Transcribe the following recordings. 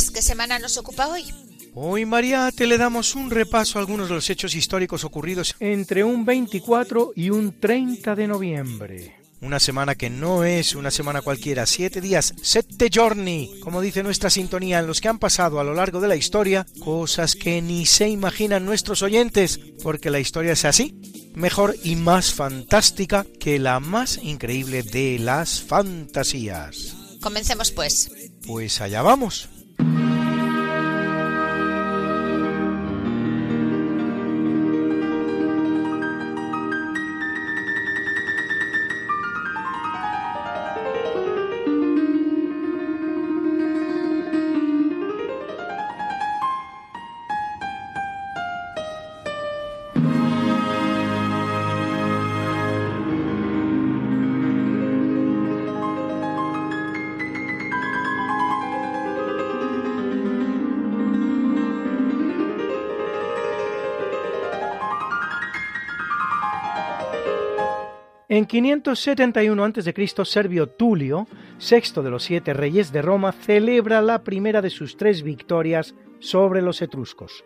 Luis, ¿qué semana nos ocupa hoy? Hoy, Mariate, le damos un repaso a algunos de los hechos históricos ocurridos entre un 24 y un 30 de noviembre. Una semana que no es una semana cualquiera, siete días, sette giorni, como dice nuestra sintonía, en los que han pasado a lo largo de la historia cosas que ni se imaginan nuestros oyentes, porque la historia es así, mejor y más fantástica que la más increíble de las fantasías. Comencemos pues. Pues allá vamos. En 571 a.C., Servio Tulio, sexto de los siete reyes de Roma, celebra la primera de sus tres victorias sobre los etruscos.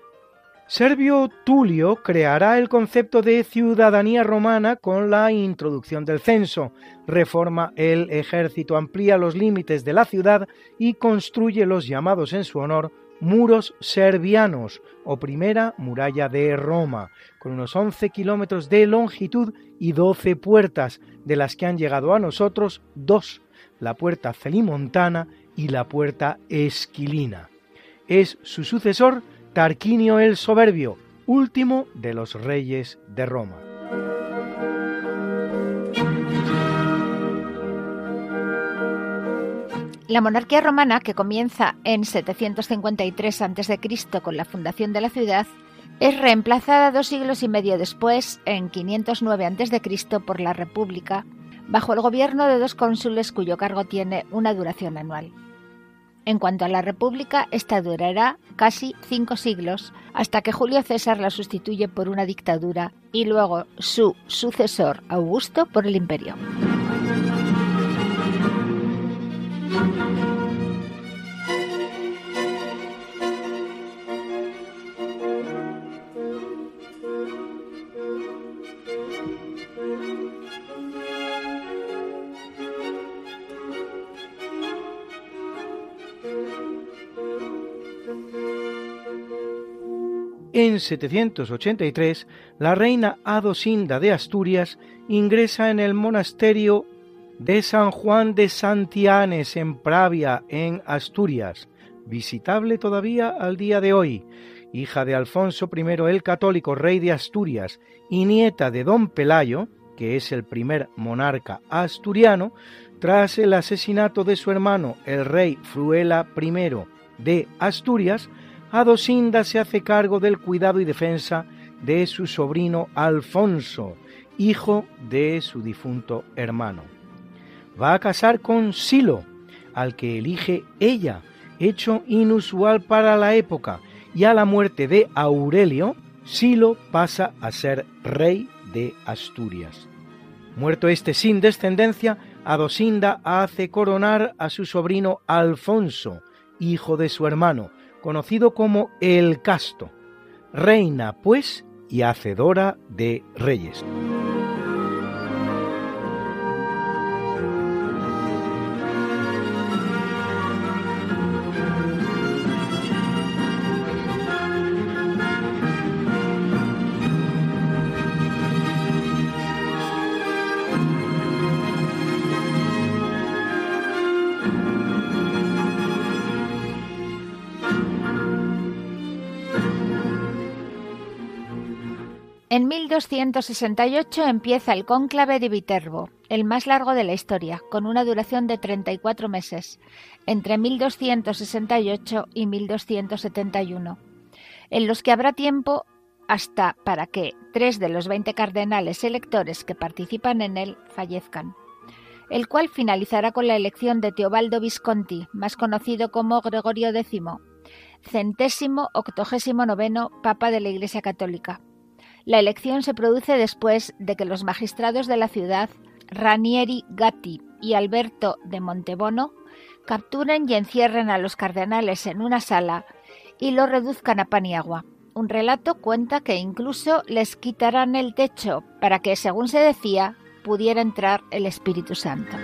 Servio Tulio creará el concepto de ciudadanía romana con la introducción del censo, reforma el ejército, amplía los límites de la ciudad y construye los llamados en su honor muros servianos o primera muralla de Roma, con unos 11 kilómetros de longitud y 12 puertas, de las que han llegado a nosotros dos, la puerta celimontana y la puerta esquilina. Es su sucesor Tarquinio el Soberbio, último de los reyes de Roma. La monarquía romana, que comienza en 753 a.C. con la fundación de la ciudad, es reemplazada dos siglos y medio después, en 509 a.C., por la República, bajo el gobierno de dos cónsules cuyo cargo tiene una duración anual. En cuanto a la República, esta durará casi cinco siglos, hasta que Julio César la sustituye por una dictadura y luego su sucesor Augusto por el imperio. En 783, la reina Adosinda de Asturias ingresa en el monasterio de San Juan de Santianes en Pravia, en Asturias, visitable todavía al día de hoy, hija de Alfonso I el Católico, rey de Asturias, y nieta de don Pelayo, que es el primer monarca asturiano, tras el asesinato de su hermano, el rey Fruela I de Asturias, Adosinda se hace cargo del cuidado y defensa de su sobrino Alfonso, hijo de su difunto hermano. Va a casar con Silo, al que elige ella, hecho inusual para la época, y a la muerte de Aurelio, Silo pasa a ser rey de Asturias. Muerto este sin descendencia, Adosinda hace coronar a su sobrino Alfonso, hijo de su hermano, conocido como el Casto, reina pues y hacedora de reyes. En 1268 empieza el cónclave de Viterbo, el más largo de la historia, con una duración de 34 meses, entre 1268 y 1271, en los que habrá tiempo hasta para que tres de los 20 cardenales electores que participan en él fallezcan, el cual finalizará con la elección de Teobaldo Visconti, más conocido como Gregorio X, centésimo octogésimo noveno Papa de la Iglesia Católica. La elección se produce después de que los magistrados de la ciudad, Ranieri Gatti y Alberto de Montebono, capturen y encierren a los cardenales en una sala y los reduzcan a pan y agua. Un relato cuenta que incluso les quitarán el techo para que, según se decía, pudiera entrar el Espíritu Santo.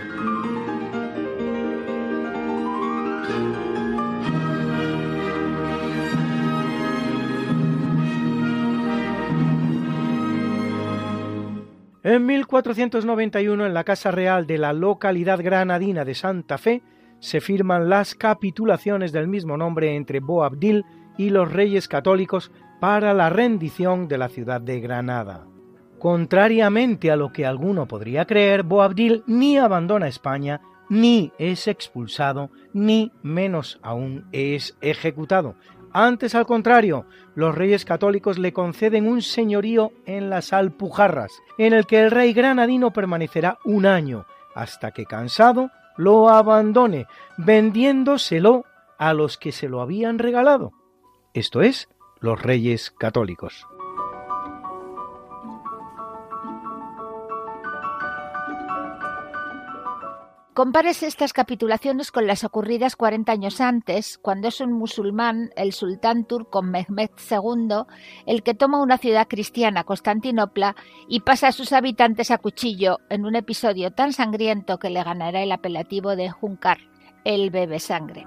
En 1491, en la Casa Real de la localidad granadina de Santa Fe, se firman las capitulaciones del mismo nombre entre Boabdil y los reyes católicos para la rendición de la ciudad de Granada. Contrariamente a lo que alguno podría creer, Boabdil ni abandona España, ni es expulsado, ni menos aún es ejecutado, antes, al contrario, los reyes católicos le conceden un señorío en las Alpujarras, en el que el rey granadino permanecerá un año, hasta que cansado lo abandone, vendiéndoselo a los que se lo habían regalado, esto es, los reyes católicos. Compárese estas capitulaciones con las ocurridas 40 años antes, cuando es un musulmán, el sultán turco Mehmed II, el que toma una ciudad cristiana, Constantinopla, y pasa a sus habitantes a cuchillo en un episodio tan sangriento que le ganará el apelativo de Junkar, el bebe sangre.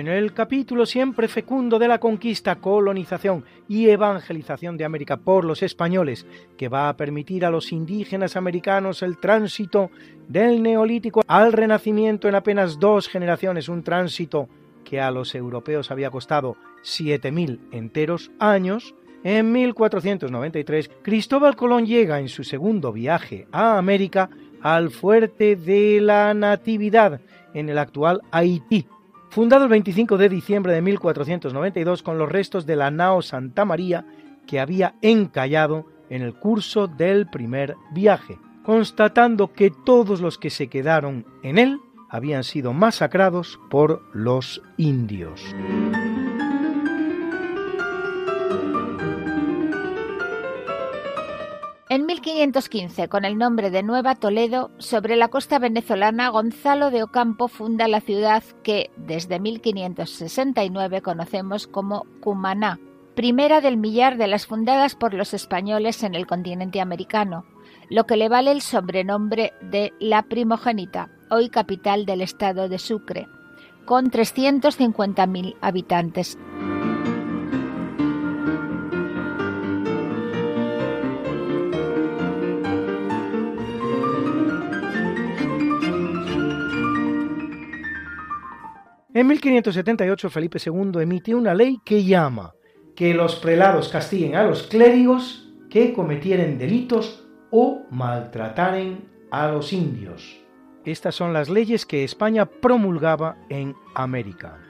En el capítulo siempre fecundo de la conquista, colonización y evangelización de América por los españoles, que va a permitir a los indígenas americanos el tránsito del neolítico al renacimiento en apenas dos generaciones, un tránsito que a los europeos había costado 7.000 enteros años, en 1493 Cristóbal Colón llega en su segundo viaje a América al fuerte de la Natividad en el actual Haití, fundado el 25 de diciembre de 1492 con los restos de la nao Santa María que había encallado en el curso del primer viaje, constatando que todos los que se quedaron en él habían sido masacrados por los indios. En 1515, con el nombre de Nueva Toledo, sobre la costa venezolana, Gonzalo de Ocampo funda la ciudad que desde 1569 conocemos como Cumaná, primera del millar de las fundadas por los españoles en el continente americano, lo que le vale el sobrenombre de La Primogénita, hoy capital del estado de Sucre, con 350.000 habitantes. En 1578 Felipe II emite una ley que llama que los prelados castiguen a los clérigos que cometieren delitos o maltrataren a los indios. Estas son las leyes que España promulgaba en América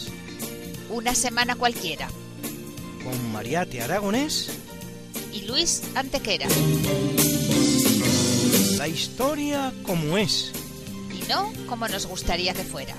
una semana cualquiera. Con Mariate Aragonés y Luis Antequera. La historia como es. Y no como nos gustaría que fuera.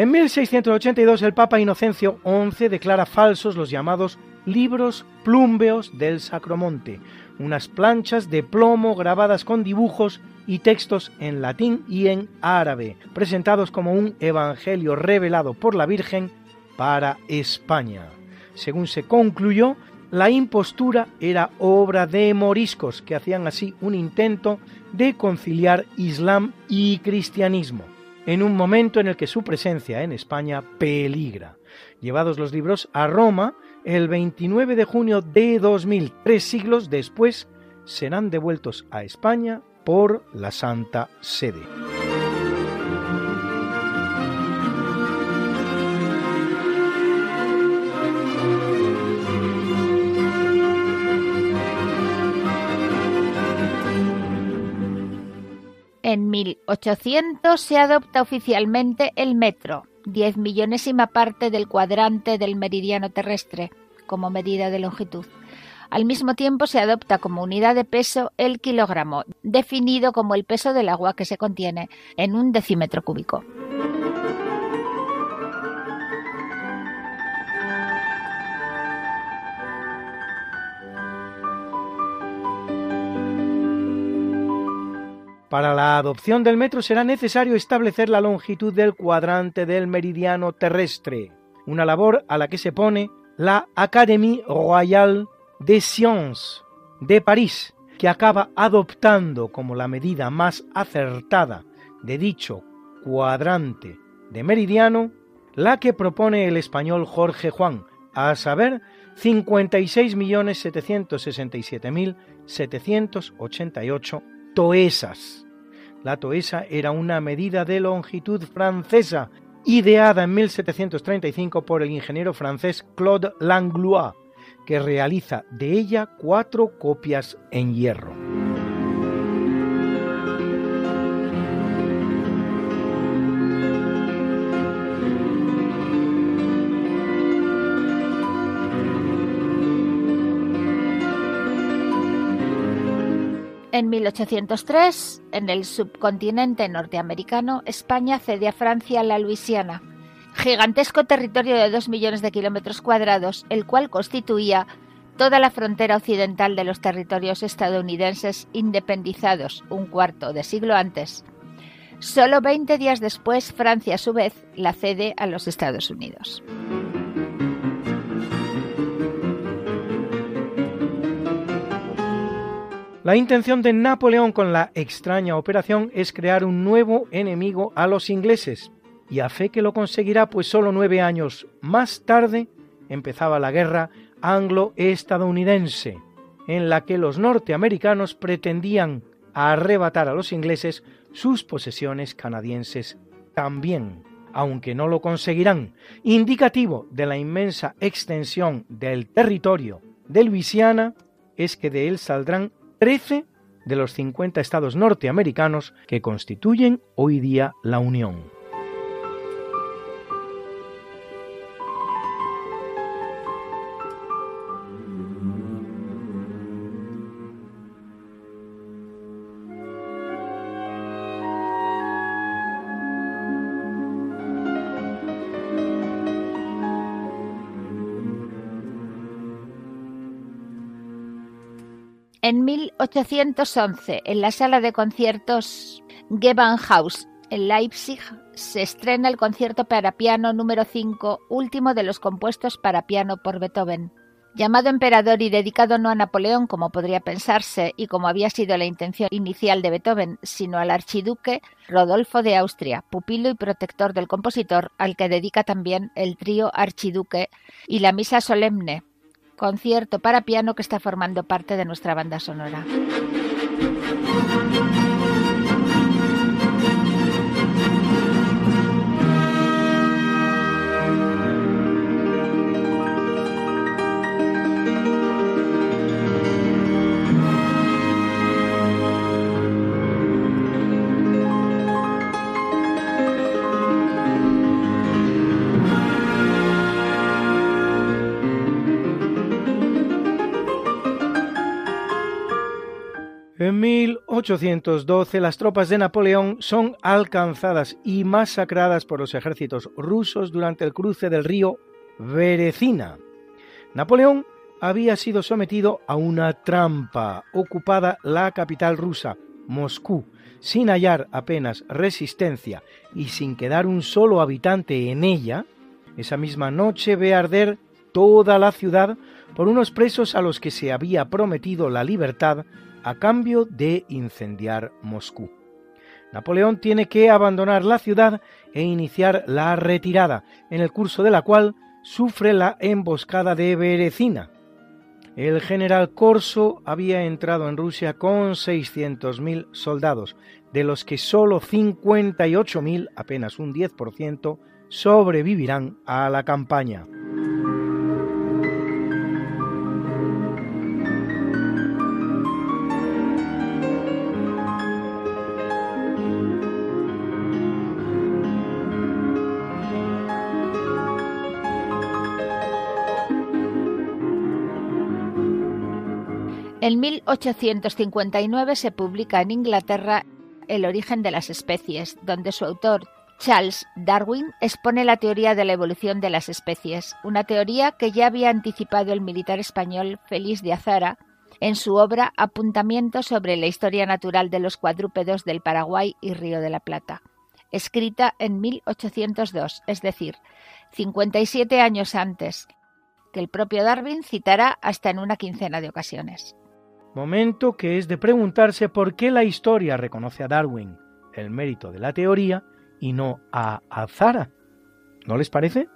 En 1682 el Papa Inocencio XI declara falsos los llamados libros plúmbeos del Sacromonte, unas planchas de plomo grabadas con dibujos y textos en latín y en árabe, presentados como un evangelio revelado por la Virgen para España. Según se concluyó, la impostura era obra de moriscos que hacían así un intento de conciliar Islam y cristianismo, en un momento en el que su presencia en España peligra. Llevados los libros a Roma, el 29 de junio de 2000, tres siglos después, serán devueltos a España por la Santa Sede. En 1800 se adopta oficialmente el metro, diez millonésima parte del cuadrante del meridiano terrestre, como medida de longitud. Al mismo tiempo se adopta como unidad de peso el kilogramo, definido como el peso del agua que se contiene en un decímetro cúbico. Para la adopción del metro será necesario establecer la longitud del cuadrante del meridiano terrestre, una labor a la que se pone la Académie Royale des Sciences de París, que acaba adoptando como la medida más acertada de dicho cuadrante de meridiano la que propone el español Jorge Juan, a saber 56.767.788 toesas. La toesa era una medida de longitud francesa, ideada en 1735 por el ingeniero francés Claude Langlois, que realiza de ella cuatro copias en hierro. En 1803, en el subcontinente norteamericano, España cede a Francia la Luisiana, gigantesco territorio de dos millones de kilómetros cuadrados, el cual constituía toda la frontera occidental de los territorios estadounidenses independizados un cuarto de siglo antes. Solo 20 días después, Francia, a su vez, la cede a los Estados Unidos. La intención de Napoleón con la extraña operación es crear un nuevo enemigo a los ingleses, y a fe que lo conseguirá, pues solo nueve años más tarde empezaba la guerra anglo-estadounidense, en la que los norteamericanos pretendían arrebatar a los ingleses sus posesiones canadienses también, aunque no lo conseguirán, indicativo de la inmensa extensión del territorio de Luisiana es que de él saldrán 13 de los 50 estados norteamericanos que constituyen hoy día la Unión. 1811, en la sala de conciertos Gewandhaus en Leipzig, se estrena el concierto para piano número 5, último de los compuestos para piano por Beethoven. Llamado emperador y dedicado no a Napoleón, como podría pensarse, y como había sido la intención inicial de Beethoven, sino al archiduque Rodolfo de Austria, pupilo y protector del compositor, al que dedica también el trío archiduque y la misa solemne, concierto para piano que está formando parte de nuestra banda sonora. En 1812 las tropas de Napoleón son alcanzadas y masacradas por los ejércitos rusos durante el cruce del río Berecina. Napoleón había sido sometido a una trampa ocupada la capital rusa, Moscú, sin hallar apenas resistencia y sin quedar un solo habitante en ella, esa misma noche ve arder toda la ciudad por unos presos a los que se había prometido la libertad a cambio de incendiar Moscú. Napoleón tiene que abandonar la ciudad e iniciar la retirada, en el curso de la cual sufre la emboscada de Berecina. El general Corso había entrado en Rusia con 600.000 soldados, de los que solo 58.000, apenas un 10%, sobrevivirán a la campaña. En 1859 se publica en Inglaterra El origen de las especies, donde su autor, Charles Darwin, expone la teoría de la evolución de las especies, una teoría que ya había anticipado el militar español Félix de Azara en su obra Apuntamiento sobre la historia natural de los cuadrúpedos del Paraguay y Río de la Plata, escrita en 1802, es decir, 57 años antes, que el propio Darwin citará hasta en una quincena de ocasiones momento que es de preguntarse por qué la historia reconoce a Darwin el mérito de la teoría y no a Azara. ¿No les parece?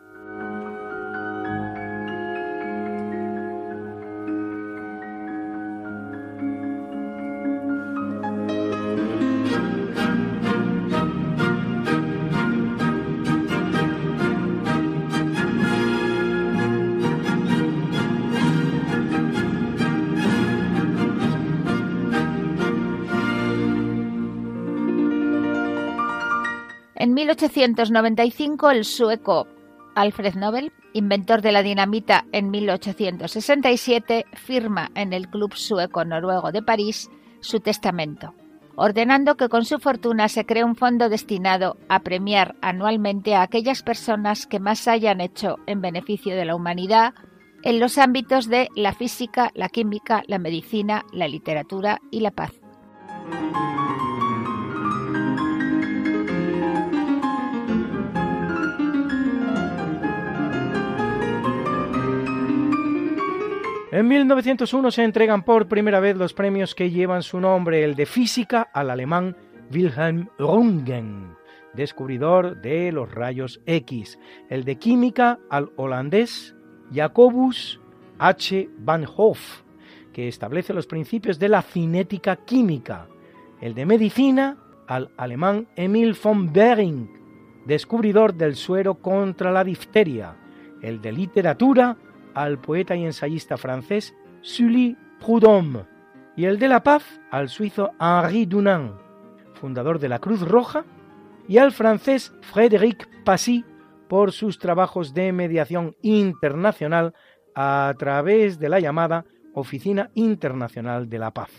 1895 el sueco Alfred Nobel, inventor de la dinamita en 1867, firma en el Club Sueco Noruego de París su testamento, ordenando que con su fortuna se cree un fondo destinado a premiar anualmente a aquellas personas que más hayan hecho en beneficio de la humanidad en los ámbitos de la física, la química, la medicina, la literatura y la paz. En 1901 se entregan por primera vez los premios que llevan su nombre, el de física al alemán Wilhelm Röntgen, descubridor de los rayos X, el de química al holandés Jacobus H. van Hoff, que establece los principios de la cinética química, el de medicina al alemán Emil von Behring, descubridor del suero contra la difteria, el de literatura al poeta y ensayista francés Sully Prudhomme y el de la paz al suizo Henri Dunant, fundador de la Cruz Roja, y al francés Frédéric Passy por sus trabajos de mediación internacional a través de la llamada Oficina Internacional de la Paz.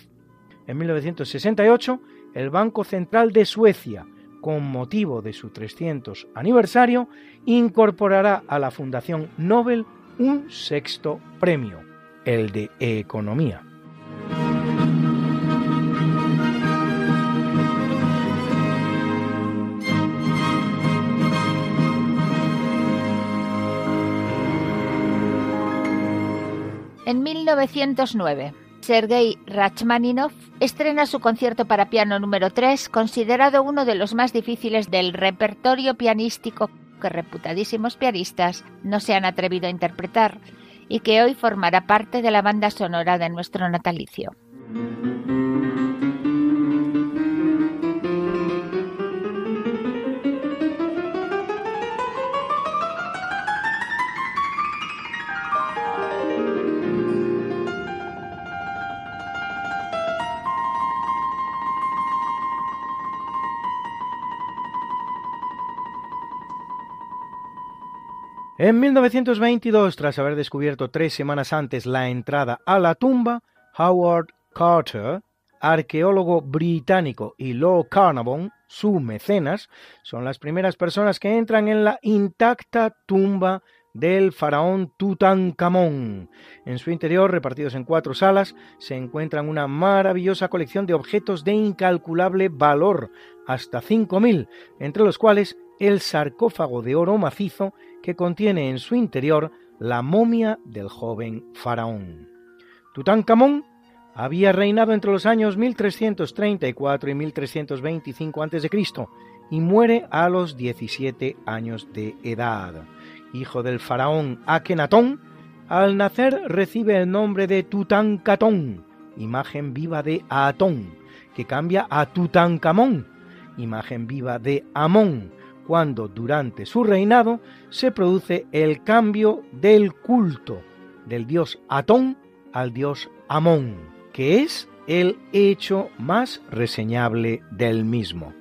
En 1968, el Banco Central de Suecia, con motivo de su 300 aniversario, incorporará a la Fundación Nobel un sexto premio, el de Economía. En 1909, Sergei Rachmaninov estrena su concierto para piano número 3, considerado uno de los más difíciles del repertorio pianístico que reputadísimos pianistas no se han atrevido a interpretar y que hoy formará parte de la banda sonora de nuestro natalicio. En 1922, tras haber descubierto tres semanas antes la entrada a la tumba, Howard Carter arqueólogo británico, y Lord Carnarvon, su mecenas, son las primeras personas que entran en la intacta tumba del faraón Tutankamón. En su interior, repartidos en cuatro salas, se encuentran una maravillosa colección de objetos de incalculable valor, hasta 5.000, entre los cuales el sarcófago de oro macizo que contiene en su interior la momia del joven faraón. Tutankamón había reinado entre los años 1334 y 1325 a.C. y muere a los 17 años de edad hijo del faraón Akenatón, al nacer recibe el nombre de Tutankatón, imagen viva de Atón, que cambia a Tutankamón, imagen viva de Amón, cuando durante su reinado se produce el cambio del culto del dios Atón al dios Amón, que es el hecho más reseñable del mismo.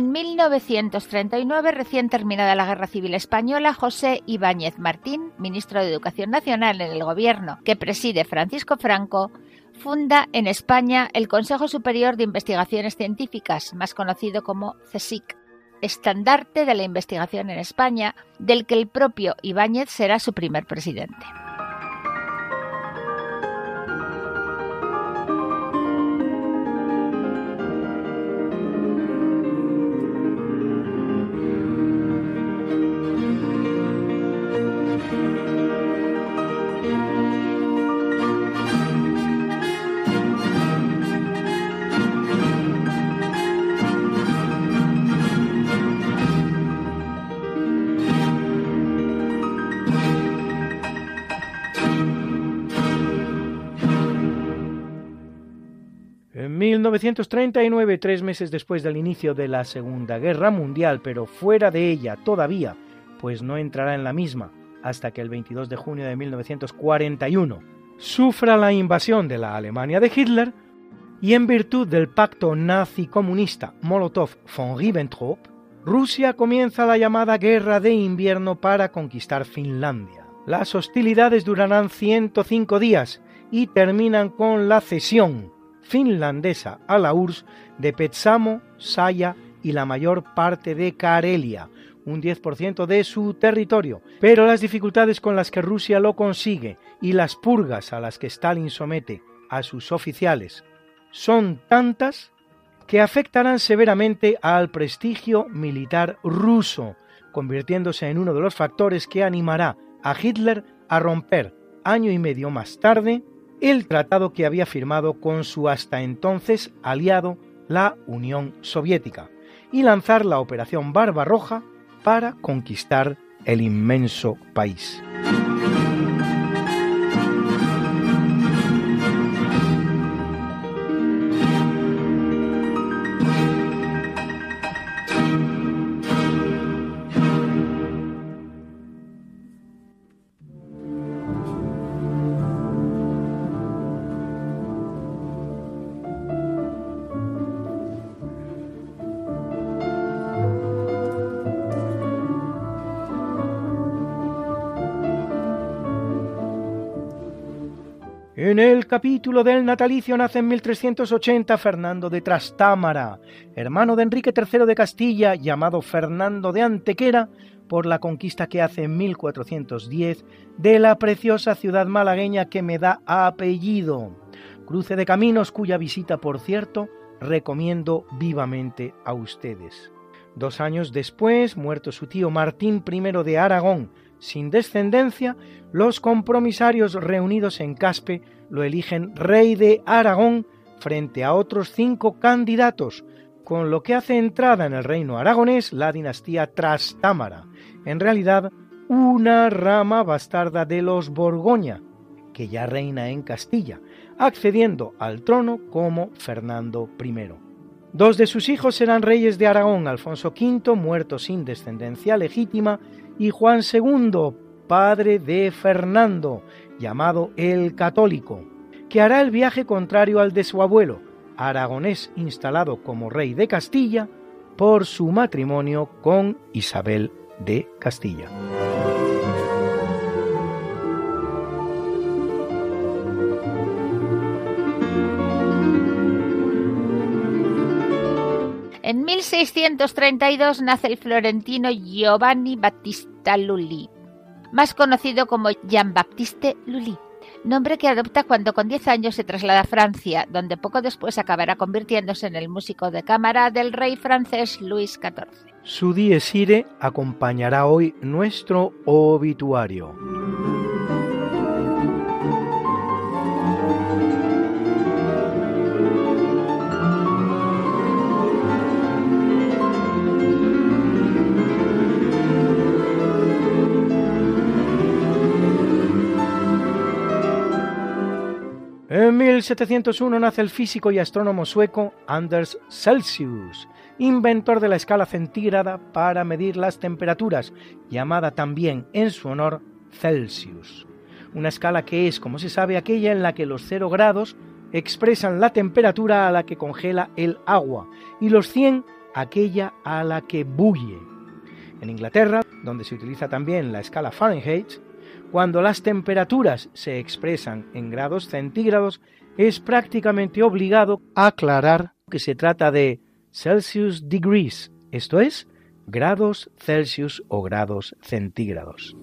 En 1939, recién terminada la Guerra Civil Española, José Ibáñez Martín, ministro de Educación Nacional en el gobierno que preside Francisco Franco, funda en España el Consejo Superior de Investigaciones Científicas, más conocido como CSIC, estandarte de la investigación en España, del que el propio Ibáñez será su primer presidente. 1939, tres meses después del inicio de la Segunda Guerra Mundial, pero fuera de ella todavía, pues no entrará en la misma hasta que el 22 de junio de 1941 sufra la invasión de la Alemania de Hitler y en virtud del pacto nazi-comunista Molotov-von Ribbentrop, Rusia comienza la llamada Guerra de Invierno para conquistar Finlandia. Las hostilidades durarán 105 días y terminan con la cesión finlandesa a la URSS de Petsamo, Saya y la mayor parte de Karelia, un 10% de su territorio, pero las dificultades con las que Rusia lo consigue y las purgas a las que Stalin somete a sus oficiales son tantas que afectarán severamente al prestigio militar ruso, convirtiéndose en uno de los factores que animará a Hitler a romper año y medio más tarde el tratado que había firmado con su hasta entonces aliado, la Unión Soviética, y lanzar la Operación Barbarroja para conquistar el inmenso país. En el capítulo del natalicio nace en 1380 Fernando de Trastámara, hermano de Enrique III de Castilla, llamado Fernando de Antequera, por la conquista que hace en 1410 de la preciosa ciudad malagueña que me da apellido. Cruce de caminos cuya visita, por cierto, recomiendo vivamente a ustedes. Dos años después, muerto su tío Martín I de Aragón, sin descendencia, los compromisarios reunidos en Caspe lo eligen rey de Aragón frente a otros cinco candidatos, con lo que hace entrada en el reino aragonés la dinastía Trastámara, en realidad una rama bastarda de los Borgoña, que ya reina en Castilla, accediendo al trono como Fernando I. Dos de sus hijos serán reyes de Aragón, Alfonso V, muerto sin descendencia legítima, y Juan II, padre de Fernando, llamado el Católico, que hará el viaje contrario al de su abuelo, aragonés instalado como rey de Castilla, por su matrimonio con Isabel de Castilla. En 1632 nace el florentino Giovanni Battista Lully, más conocido como Jean Baptiste Lully, nombre que adopta cuando con 10 años se traslada a Francia, donde poco después acabará convirtiéndose en el músico de cámara del rey francés Luis XIV. Su dies irae acompañará hoy nuestro obituario. En 1701 nace el físico y astrónomo sueco Anders Celsius, inventor de la escala centígrada para medir las temperaturas, llamada también en su honor Celsius. Una escala que es, como se sabe, aquella en la que los 0 grados expresan la temperatura a la que congela el agua y los 100 aquella a la que bulle. En Inglaterra, donde se utiliza también la escala Fahrenheit, cuando las temperaturas se expresan en grados centígrados, es prácticamente obligado aclarar que se trata de Celsius degrees, esto es, grados Celsius o grados centígrados.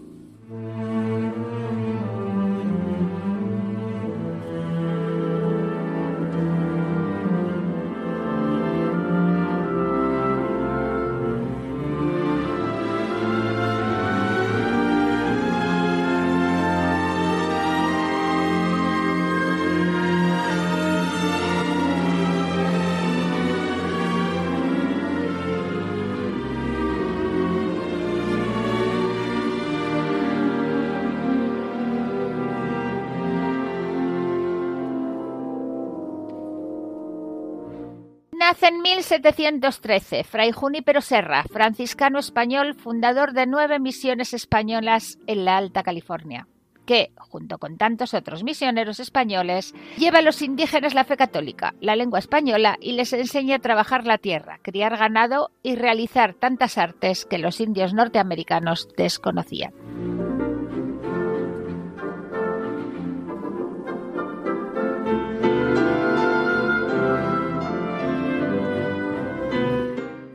Nace en 1713 Fray Junípero Serra, franciscano español, fundador de nueve misiones españolas en la Alta California, que, junto con tantos otros misioneros españoles, lleva a los indígenas la fe católica, la lengua española y les enseña a trabajar la tierra, criar ganado y realizar tantas artes que los indios norteamericanos desconocían.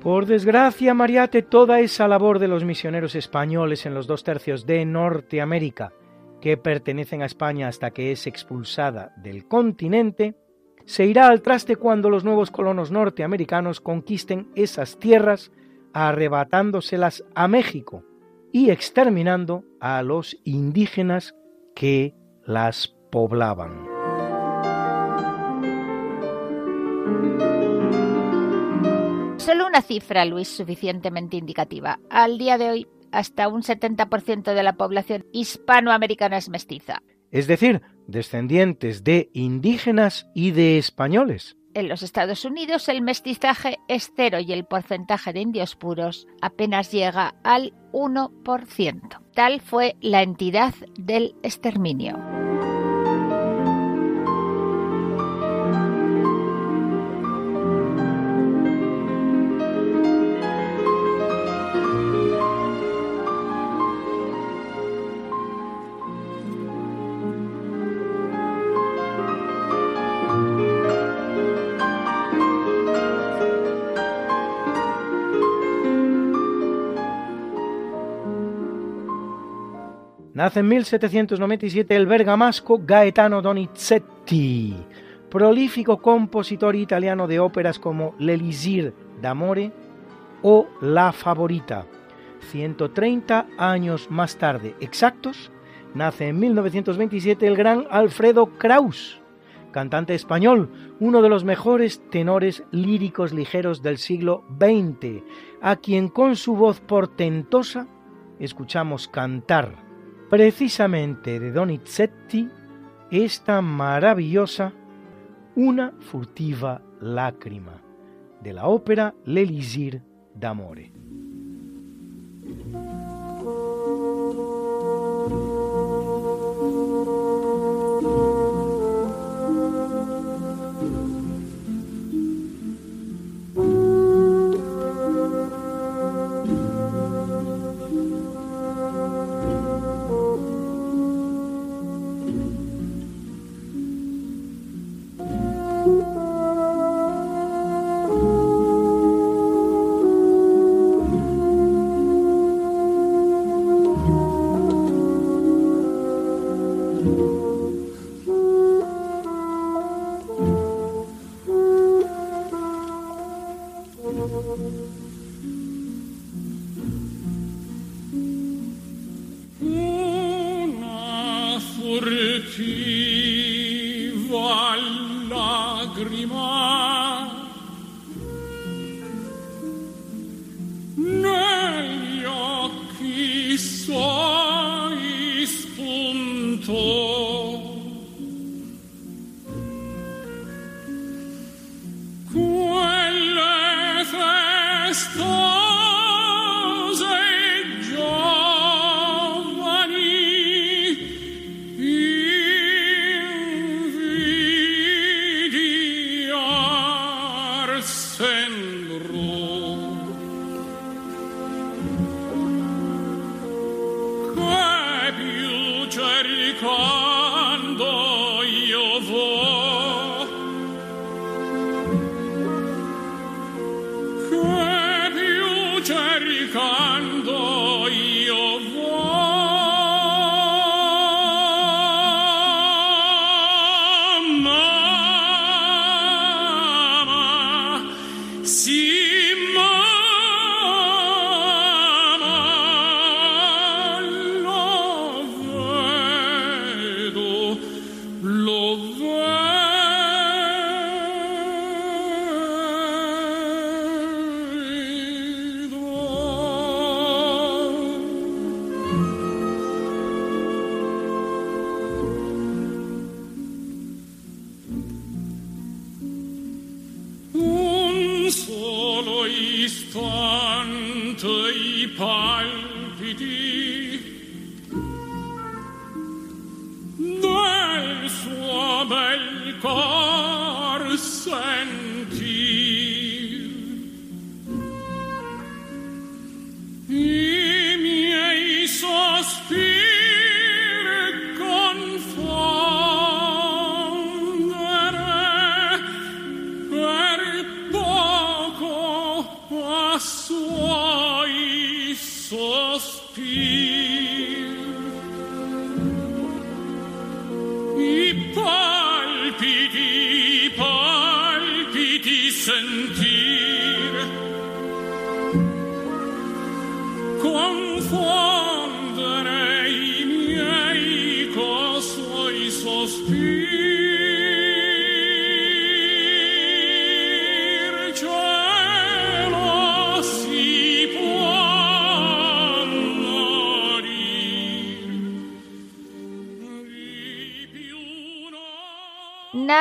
Por desgracia, Mariate, toda esa labor de los misioneros españoles en los dos tercios de Norteamérica, que pertenecen a España hasta que es expulsada del continente, se irá al traste cuando los nuevos colonos norteamericanos conquisten esas tierras, arrebatándoselas a México y exterminando a los indígenas que las poblaban. Solo una cifra, Luis, suficientemente indicativa. Al día de hoy, hasta un 70% de la población hispanoamericana es mestiza. Es decir, descendientes de indígenas y de españoles. En los Estados Unidos el mestizaje es cero y el porcentaje de indios puros apenas llega al 1%. Tal fue la entidad del exterminio. Nace en 1797 el bergamasco Gaetano Donizetti, prolífico compositor italiano de óperas como L'Elisir d'Amore o La Favorita. 130 años más tarde, exactos, nace en 1927 el gran Alfredo Kraus, cantante español, uno de los mejores tenores líricos ligeros del siglo XX, a quien con su voz portentosa escuchamos cantar precisamente de Donizetti esta maravillosa Una furtiva lágrima de la ópera L'Elisir d'Amore.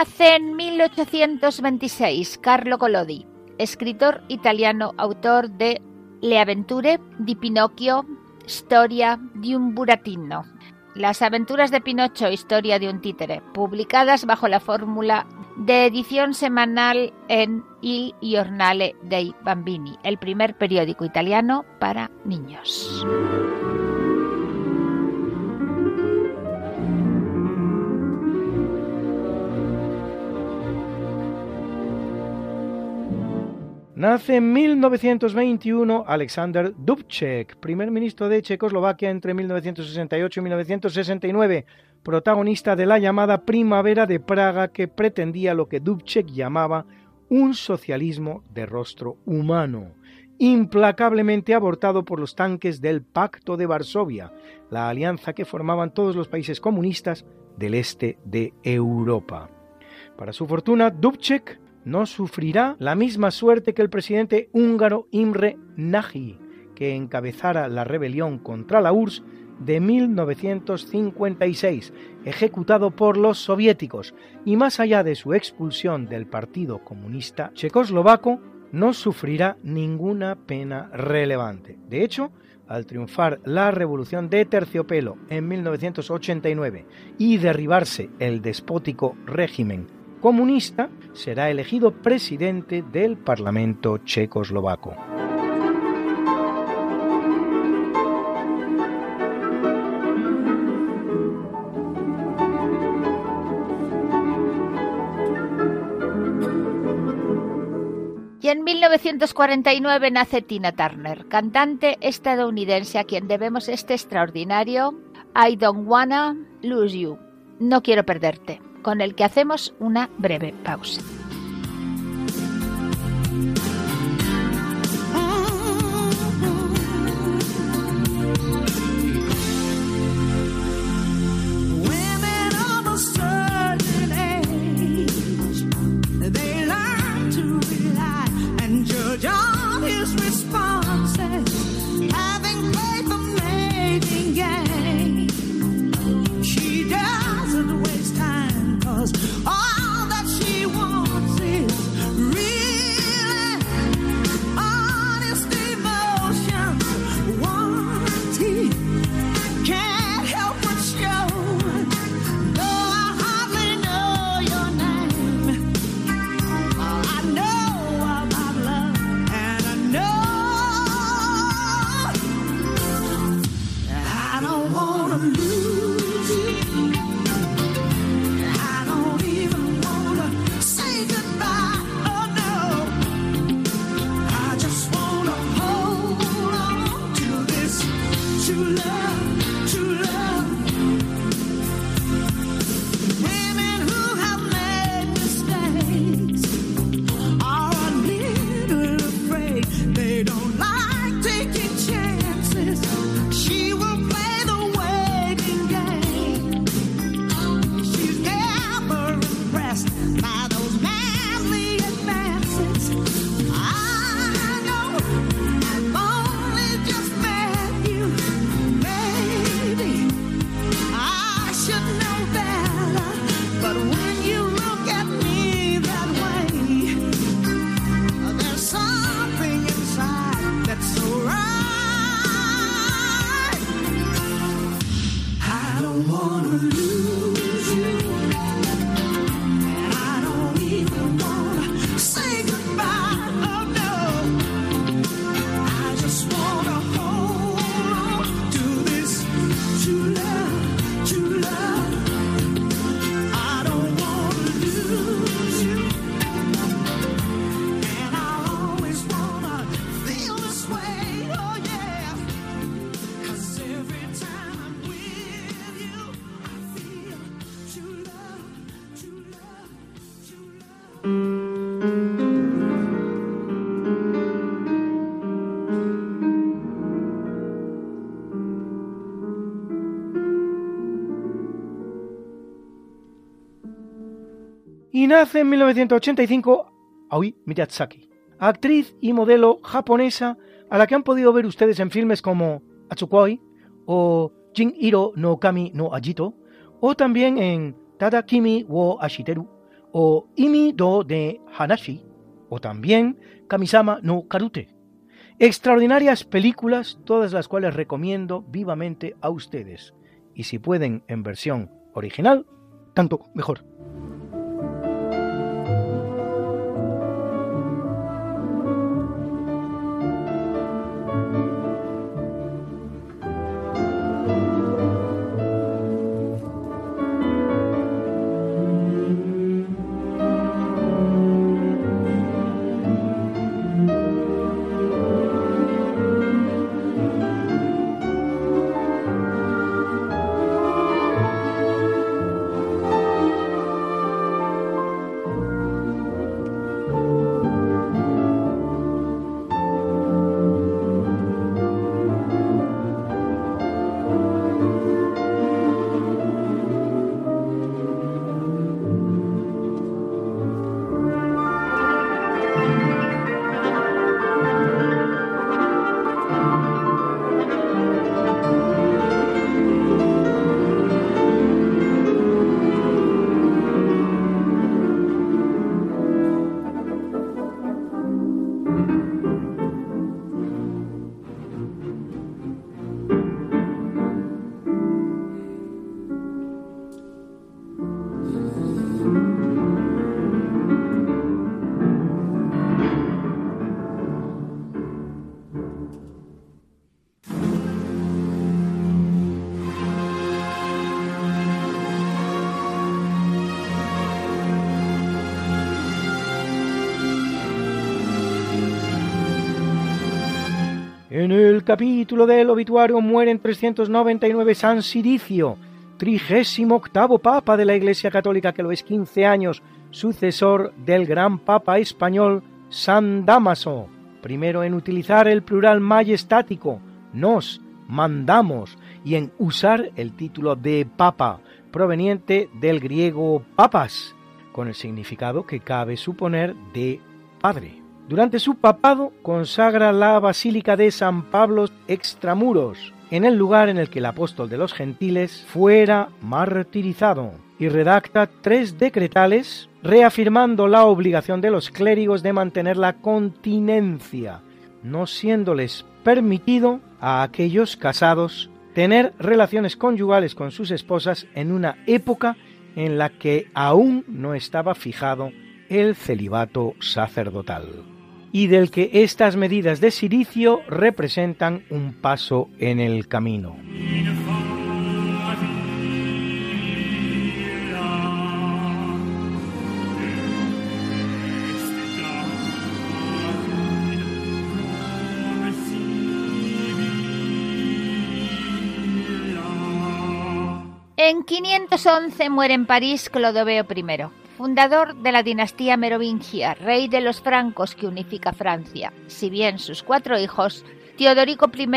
Nace en 1826 Carlo Collodi, escritor italiano, autor de Le avventure di Pinocchio, Storia di un burattino, Las aventuras de Pinocho, Historia de un títere, publicadas bajo la fórmula de edición semanal en Il Giornale dei Bambini, el primer periódico italiano para niños. Nace en 1921 Alexander Dubček, primer ministro de Checoslovaquia entre 1968 y 1969, protagonista de la llamada Primavera de Praga que pretendía lo que Dubček llamaba un socialismo de rostro humano, implacablemente abortado por los tanques del Pacto de Varsovia, la alianza que formaban todos los países comunistas del este de Europa. Para su fortuna, Dubček no sufrirá la misma suerte que el presidente húngaro Imre Nagy, que encabezara la rebelión contra la URSS de 1956, ejecutado por los soviéticos, y más allá de su expulsión del Partido Comunista Checoslovaco, no sufrirá ninguna pena relevante. De hecho, al triunfar la revolución de Terciopelo en 1989 y derribarse el despótico régimen comunista, será elegido presidente del Parlamento checoslovaco. Y en 1949 nace Tina Turner, cantante estadounidense a quien debemos este extraordinario I Don't Wanna Lose You. No quiero perderte con el que hacemos una breve pausa. Nace en 1985 Aoi Miyazaki, actriz y modelo japonesa a la que han podido ver ustedes en filmes como Atsukoi o Jin Iro no Kami no Ajito, o también en Tada Kimi wo Ashiteru o Imi do de Hanashi, o también Kamisama no Karute. Extraordinarias películas, todas las cuales recomiendo vivamente a ustedes. Y si pueden en versión original, tanto mejor. Capítulo del obituario muere en 399 San Siricio, trigésimo octavo papa de la Iglesia Católica, que lo es 15 años, sucesor del gran papa español San Damaso, primero en utilizar el plural majestático, nos, mandamos, y en usar el título de papa, proveniente del griego papas, con el significado que cabe suponer de padre Durante su papado consagra la Basílica de San Pablo extramuros, en el lugar en el que el apóstol de los gentiles fuera martirizado, y redacta tres decretales reafirmando la obligación de los clérigos de mantener la continencia, no siéndoles permitido a aquellos casados tener relaciones conyugales con sus esposas en una época en la que aún no estaba fijado el celibato sacerdotal, y del que estas medidas de silicio representan un paso en el camino. En 511 muere en París Clodoveo I, fundador de la dinastía merovingia, rey de los francos que unifica Francia. Si bien sus cuatro hijos, Teodorico I,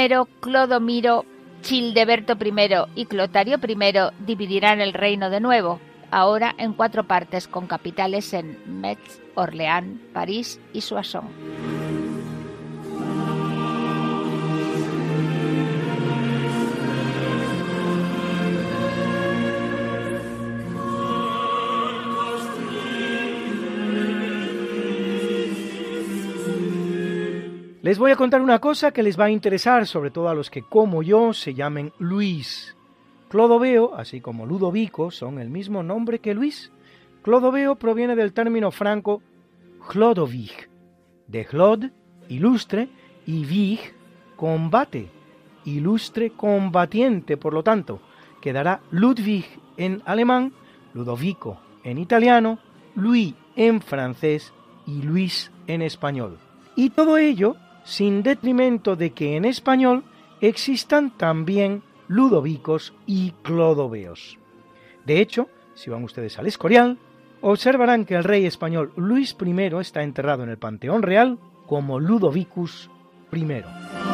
Clodomiro, Childeberto I y Clotario I, dividirán el reino de nuevo, ahora en cuatro partes con capitales en Metz, Orleans, París y Soissons. Les voy a contar una cosa que les va a interesar, sobre todo a los que, como yo, se llamen Luis. Clodoveo, así como Ludovico, son el mismo nombre que Luis. Clodoveo proviene del término franco Chlodovig, de Chlod, ilustre, y Vig, combate, ilustre combatiente, por lo tanto, quedará Ludwig en alemán, Ludovico en italiano, Louis en francés y Luis en español. Y todo ello sin detrimento de que en español existan también ludovicos y clodoveos. De hecho, si van ustedes al Escorial, observarán que el rey español Luis I está enterrado en el Panteón Real como Ludovicus I.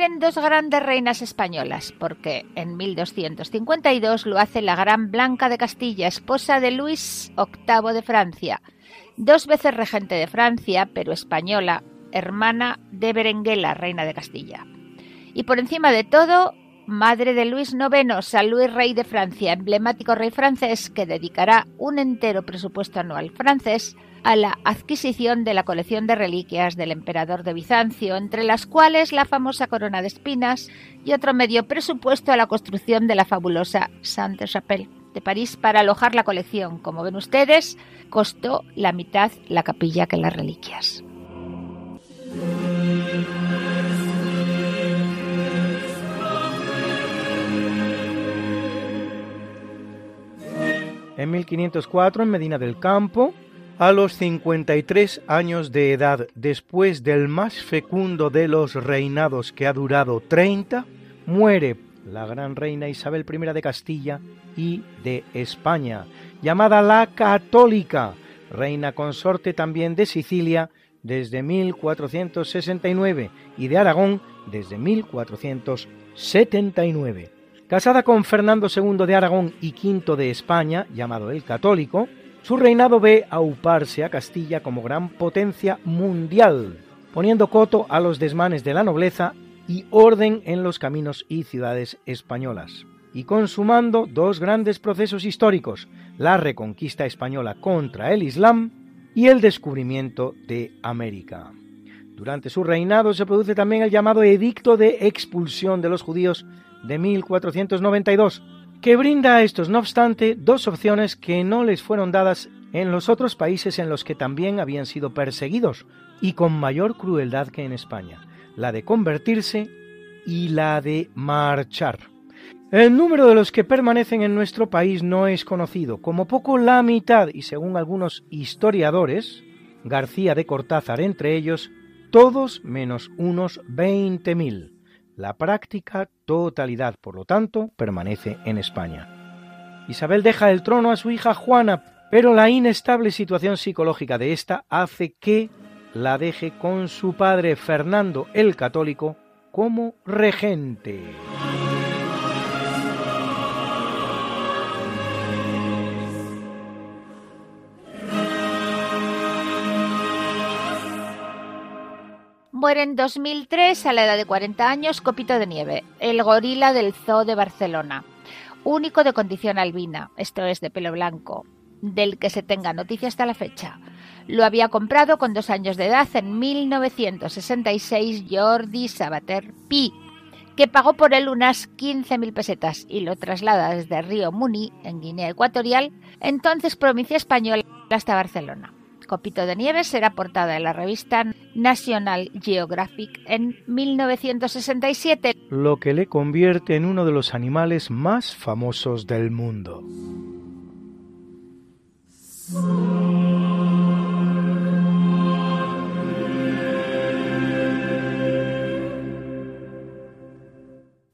mueren dos grandes reinas españolas, porque en 1252 lo hace la Gran Blanca de Castilla, esposa de Luis VIII de Francia, dos veces regente de Francia, pero española, hermana de Berenguela, reina de Castilla. Y por encima de todo, madre de Luis IX, San Luis Rey de Francia, emblemático rey francés que dedicará un entero presupuesto anual francés a la adquisición de la colección de reliquias del emperador de Bizancio, entre las cuales la famosa corona de espinas y otro medio presupuesto a la construcción de la fabulosa Sainte-Chapelle de París para alojar la colección. Como ven ustedes, costó la mitad la capilla que las reliquias. En 1504, en Medina del Campo, a los 53 años de edad, después del más fecundo de los reinados que ha durado 30, muere la gran reina Isabel I de Castilla y de España, llamada la Católica, reina consorte también de Sicilia desde 1469 y de Aragón desde 1479. Casada con Fernando II de Aragón y V de España, llamado el Católico, su reinado ve auparse a Castilla como gran potencia mundial, poniendo coto a los desmanes de la nobleza y orden en los caminos y ciudades españolas, y consumando dos grandes procesos históricos, la reconquista española contra el Islam y el descubrimiento de América. Durante su reinado se produce también el llamado Edicto de Expulsión de los Judíos de 1492, que brinda a estos, no obstante, dos opciones que no les fueron dadas en los otros países en los que también habían sido perseguidos y con mayor crueldad que en España, la de convertirse y la de marchar. El número de los que permanecen en nuestro país no es conocido, como poco la mitad, y según algunos historiadores, García de Cortázar entre ellos, todos menos unos 20.000. La práctica totalidad, por lo tanto, permanece en España. Isabel deja el trono a su hija Juana, pero la inestable situación psicológica de esta hace que la deje con su padre Fernando el Católico como regente. Muere en 2003 a la edad de 40 años Copito de Nieve, el gorila del Zoo de Barcelona, único de condición albina, esto es de pelo blanco, del que se tenga noticia hasta la fecha. Lo había comprado con dos años de edad en 1966 Jordi Sabater Pi, que pagó por él unas 15.000 pesetas y lo traslada desde Río Muni, en Guinea Ecuatorial, entonces provincia española, hasta Barcelona. Copito de Nieves será portada en la revista National Geographic en 1967, lo que le convierte en uno de los animales más famosos del mundo.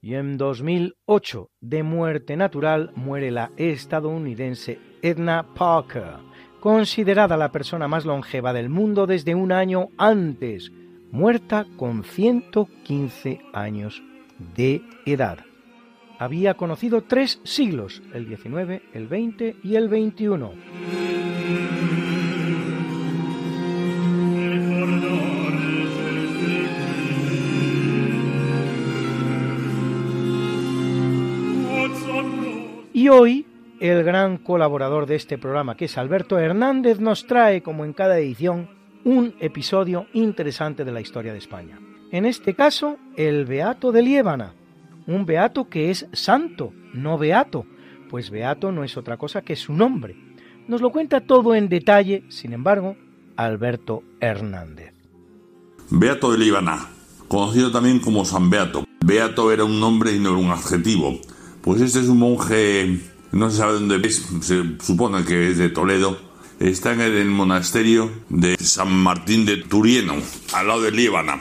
Y en 2008, de muerte natural, muere la estadounidense Edna Parker considerada la persona más longeva del mundo desde un año antes, muerta con 115 años de edad. Había conocido tres siglos, el 19, el 20 y el 21. Y hoy el gran colaborador de este programa, que es Alberto Hernández, nos trae, como en cada edición, un episodio interesante de la historia de España. En este caso, el Beato de Liébana, un beato que es santo, no beato, pues beato no es otra cosa que su nombre. Nos lo cuenta todo en detalle, sin embargo, Alberto Hernández. Beato de Líbana, conocido también como San Beato. Beato era un nombre y no era un adjetivo, pues este es un monje no se sabe dónde es, se supone que es de Toledo, está en el monasterio de San Martín de Turieno, al lado de Líbana.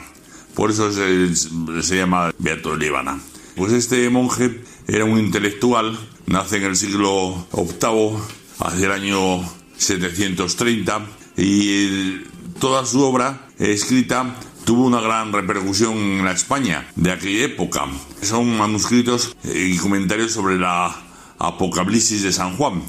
Por eso se, se llama Beato de Líbana. Pues este monje era un intelectual, nace en el siglo VIII, hacia el año 730, y toda su obra escrita tuvo una gran repercusión en la España de aquella época. Son manuscritos y comentarios sobre la Apocalipsis de San Juan.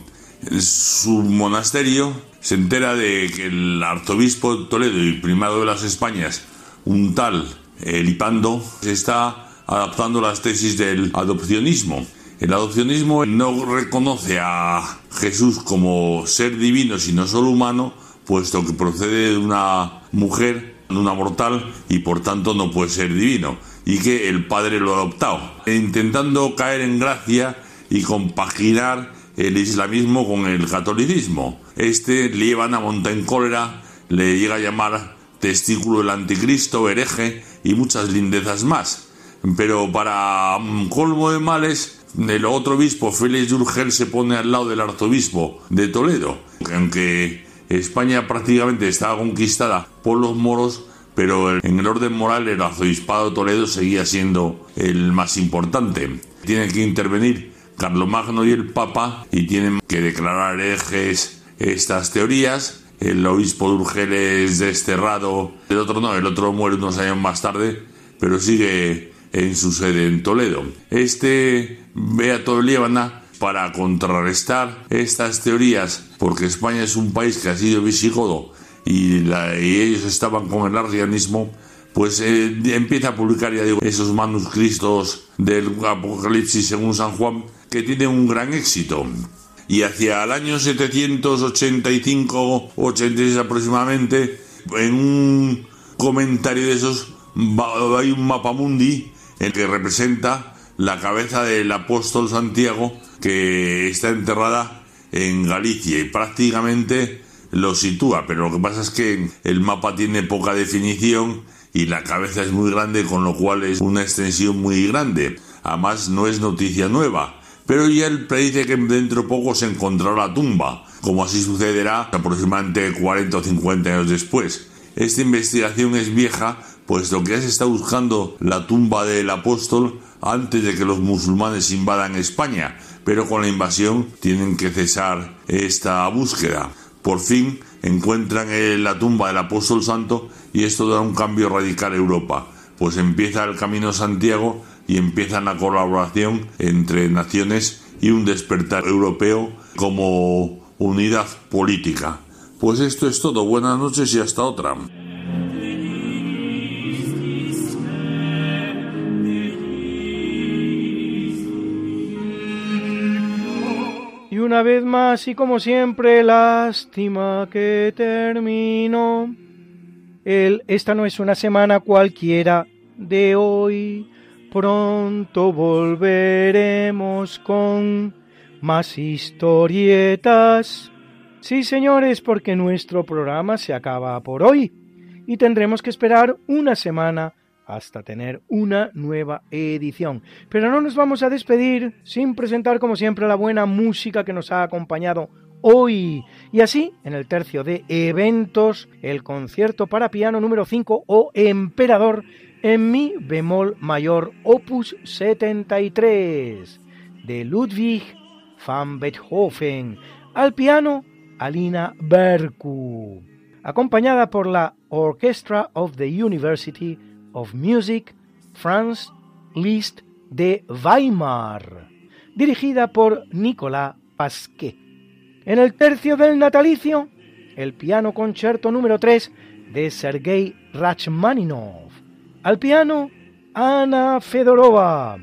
En su monasterio se entera de que el arzobispo de Toledo y primado de las Españas, un tal Elipando, se está adaptando las tesis del adopcionismo. El adopcionismo no reconoce a Jesús como ser divino, sino solo humano, puesto que procede de una mujer, una mortal, y por tanto no puede ser divino, y que el Padre lo ha adoptado. Intentando caer en gracia, y compaginar el islamismo con el catolicismo. Este Líbana monta en cólera, le llega a llamar testículo del anticristo, hereje y muchas lindezas más. Pero para colmo de males, el otro obispo, Félix Urgel, se pone al lado del arzobispo de Toledo, aunque España prácticamente estaba conquistada por los moros, pero en el orden moral el arzobispado de Toledo seguía siendo el más importante. Tiene que intervenir Carlomagno y el Papa y tienen que declarar herejes estas teorías. El obispo de Urgel es desterrado, el otro no, el otro muere unos años más tarde, pero sigue en su sede en Toledo. Este Beato de Líbana para contrarrestar estas teorías, porque España es un país que ha sido visigodo y, ellos estaban con el arrianismo, pues eh, empieza a publicar, ya digo, esos manuscritos del Apocalipsis según San Juan, que tiene un gran éxito. Y hacia el año 785-86 aproximadamente, en un comentario de esos, hay un mapa mundi en que representa la cabeza del apóstol Santiago que está enterrada en Galicia y prácticamente lo sitúa, pero lo que pasa es que el mapa tiene poca definición y la cabeza es muy grande, con lo cual es una extensión muy grande. Además, no es noticia nueva pero ya él predice que dentro de poco se encontrará la tumba, como así sucederá aproximadamente 40 o 50 años después. Esta investigación es vieja, puesto que ya se está buscando la tumba del apóstol antes de que los musulmanes invadan España, pero con la invasión tienen que cesar esta búsqueda. Por fin encuentran la tumba del apóstol santo y esto da un cambio radical a Europa, pues empieza el camino Santiago y empieza la colaboración entre naciones y un despertar europeo como unidad política. Pues esto es todo. Buenas noches y hasta otra. Y una vez más y como siempre, lástima que termino. El, esta no es una semana cualquiera de hoy. Pronto volveremos con más historietas Sí, señores, porque nuestro programa se acaba por hoy y tendremos que esperar una semana hasta tener una nueva edición. Pero no nos vamos a despedir sin presentar como siempre la buena música que nos ha acompañado hoy. Y así, en el tercio de eventos, el concierto para piano número 5 o Emperador en mi bemol mayor opus 73 de Ludwig van Beethoven. Al piano Alina Berku, acompañada por la Orchestra of the University of Music Franz Liszt de Weimar, dirigida por Nicolas Pasquet. En el tercio del natalicio, el piano concierto número 3 de Sergei Rachmaninov. Al piano, Ana Fedorova.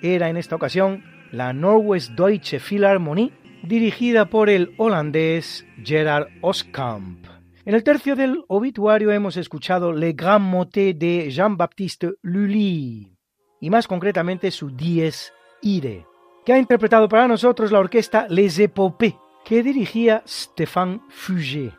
Era en esta ocasión la Norwest Deutsche Philharmonie dirigida por el holandés Gerard Oskamp. En el tercio del obituario hemos escuchado Le Grand Motet de Jean-Baptiste Lully y más concretamente su Dies Ire, que ha interpretado para nosotros la orquesta Les Epopées que dirigía Stéphane Fuget.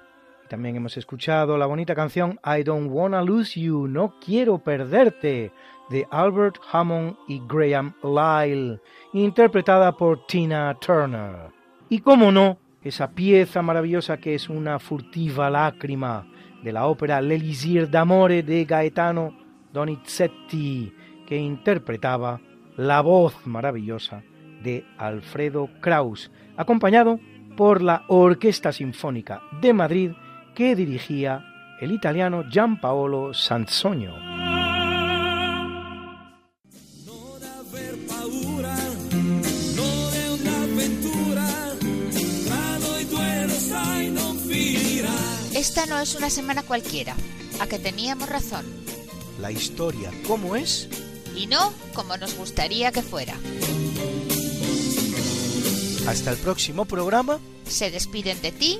También hemos escuchado la bonita canción I Don't Wanna Lose You, No Quiero Perderte, de Albert Hammond y Graham Lyle, interpretada por Tina Turner. Y cómo no, esa pieza maravillosa que es una furtiva lágrima de la ópera L'Elisir d'Amore de Gaetano Donizetti, que interpretaba la voz maravillosa de Alfredo Kraus, acompañado por la Orquesta Sinfónica de Madrid que dirigía el italiano Gianpaolo Sansogno. Esta no es una semana cualquiera, a que teníamos razón. La historia, ¿cómo es? Y no como nos gustaría que fuera. Hasta el próximo programa. Se despiden de ti,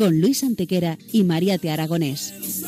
con Luis Antequera y María Te Aragonés.